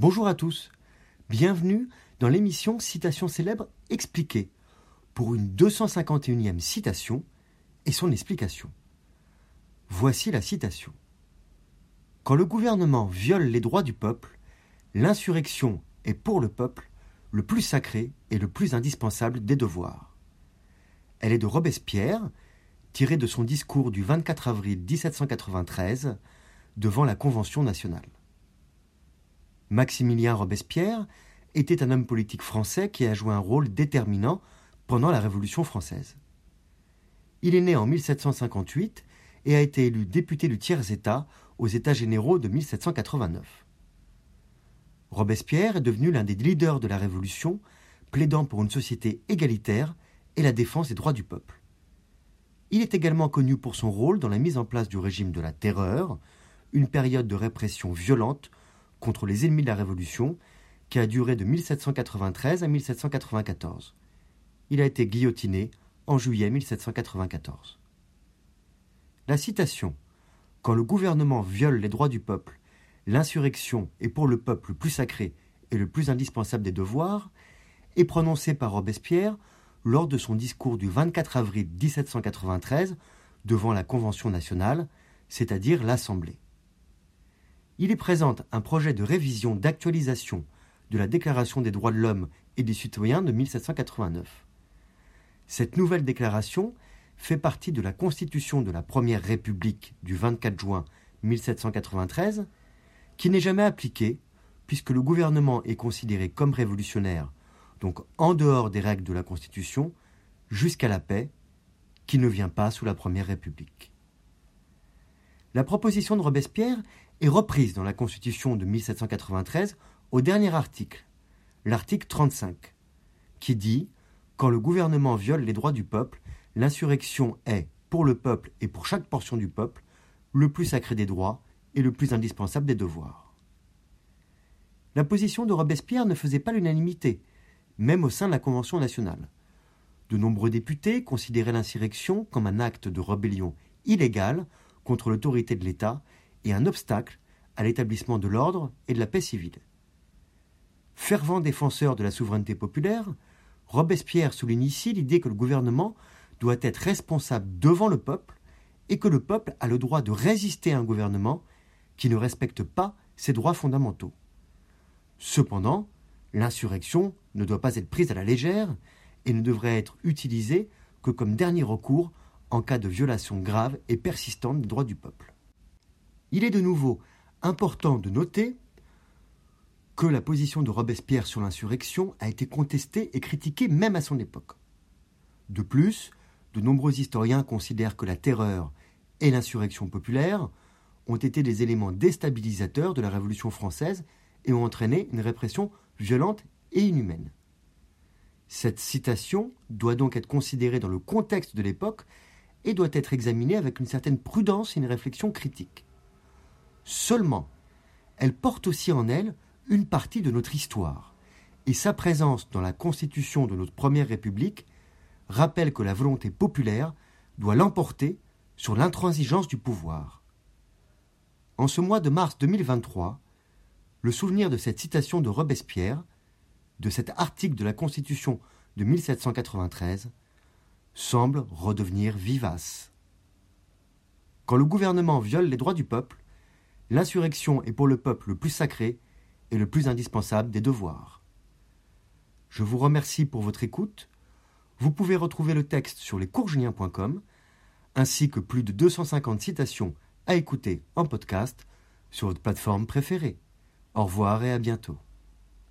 Bonjour à tous, bienvenue dans l'émission Citation célèbre expliquée pour une 251e citation et son explication. Voici la citation. Quand le gouvernement viole les droits du peuple, l'insurrection est pour le peuple le plus sacré et le plus indispensable des devoirs. Elle est de Robespierre, tirée de son discours du 24 avril 1793 devant la Convention nationale. Maximilien Robespierre était un homme politique français qui a joué un rôle déterminant pendant la Révolution française. Il est né en 1758 et a été élu député du tiers-État aux États généraux de 1789. Robespierre est devenu l'un des leaders de la Révolution, plaidant pour une société égalitaire et la défense des droits du peuple. Il est également connu pour son rôle dans la mise en place du régime de la terreur, une période de répression violente contre les ennemis de la Révolution qui a duré de 1793 à 1794. Il a été guillotiné en juillet 1794. La citation Quand le gouvernement viole les droits du peuple, l'insurrection est pour le peuple le plus sacré et le plus indispensable des devoirs est prononcée par Robespierre lors de son discours du 24 avril 1793 devant la Convention nationale, c'est-à-dire l'Assemblée il y présente un projet de révision d'actualisation de la Déclaration des droits de l'homme et des citoyens de 1789. Cette nouvelle déclaration fait partie de la Constitution de la Première République du 24 juin 1793, qui n'est jamais appliquée puisque le gouvernement est considéré comme révolutionnaire, donc en dehors des règles de la Constitution, jusqu'à la paix, qui ne vient pas sous la Première République. La proposition de Robespierre est reprise dans la Constitution de 1793 au dernier article, l'article 35, qui dit Quand le gouvernement viole les droits du peuple, l'insurrection est, pour le peuple et pour chaque portion du peuple, le plus sacré des droits et le plus indispensable des devoirs. La position de Robespierre ne faisait pas l'unanimité, même au sein de la Convention nationale. De nombreux députés considéraient l'insurrection comme un acte de rébellion illégal contre l'autorité de l'État et un obstacle à l'établissement de l'ordre et de la paix civile. Fervent défenseur de la souveraineté populaire, Robespierre souligne ici l'idée que le gouvernement doit être responsable devant le peuple et que le peuple a le droit de résister à un gouvernement qui ne respecte pas ses droits fondamentaux. Cependant, l'insurrection ne doit pas être prise à la légère et ne devrait être utilisée que comme dernier recours en cas de violation grave et persistante des droits du peuple. Il est de nouveau important de noter que la position de Robespierre sur l'insurrection a été contestée et critiquée même à son époque. De plus, de nombreux historiens considèrent que la terreur et l'insurrection populaire ont été des éléments déstabilisateurs de la Révolution française et ont entraîné une répression violente et inhumaine. Cette citation doit donc être considérée dans le contexte de l'époque et doit être examinée avec une certaine prudence et une réflexion critique. Seulement, elle porte aussi en elle une partie de notre histoire, et sa présence dans la constitution de notre première République rappelle que la volonté populaire doit l'emporter sur l'intransigeance du pouvoir. En ce mois de mars 2023, le souvenir de cette citation de Robespierre, de cet article de la Constitution de 1793, semble redevenir vivace. Quand le gouvernement viole les droits du peuple, L'insurrection est pour le peuple le plus sacré et le plus indispensable des devoirs. Je vous remercie pour votre écoute. Vous pouvez retrouver le texte sur lescoursjulien.com ainsi que plus de 250 citations à écouter en podcast sur votre plateforme préférée. Au revoir et à bientôt.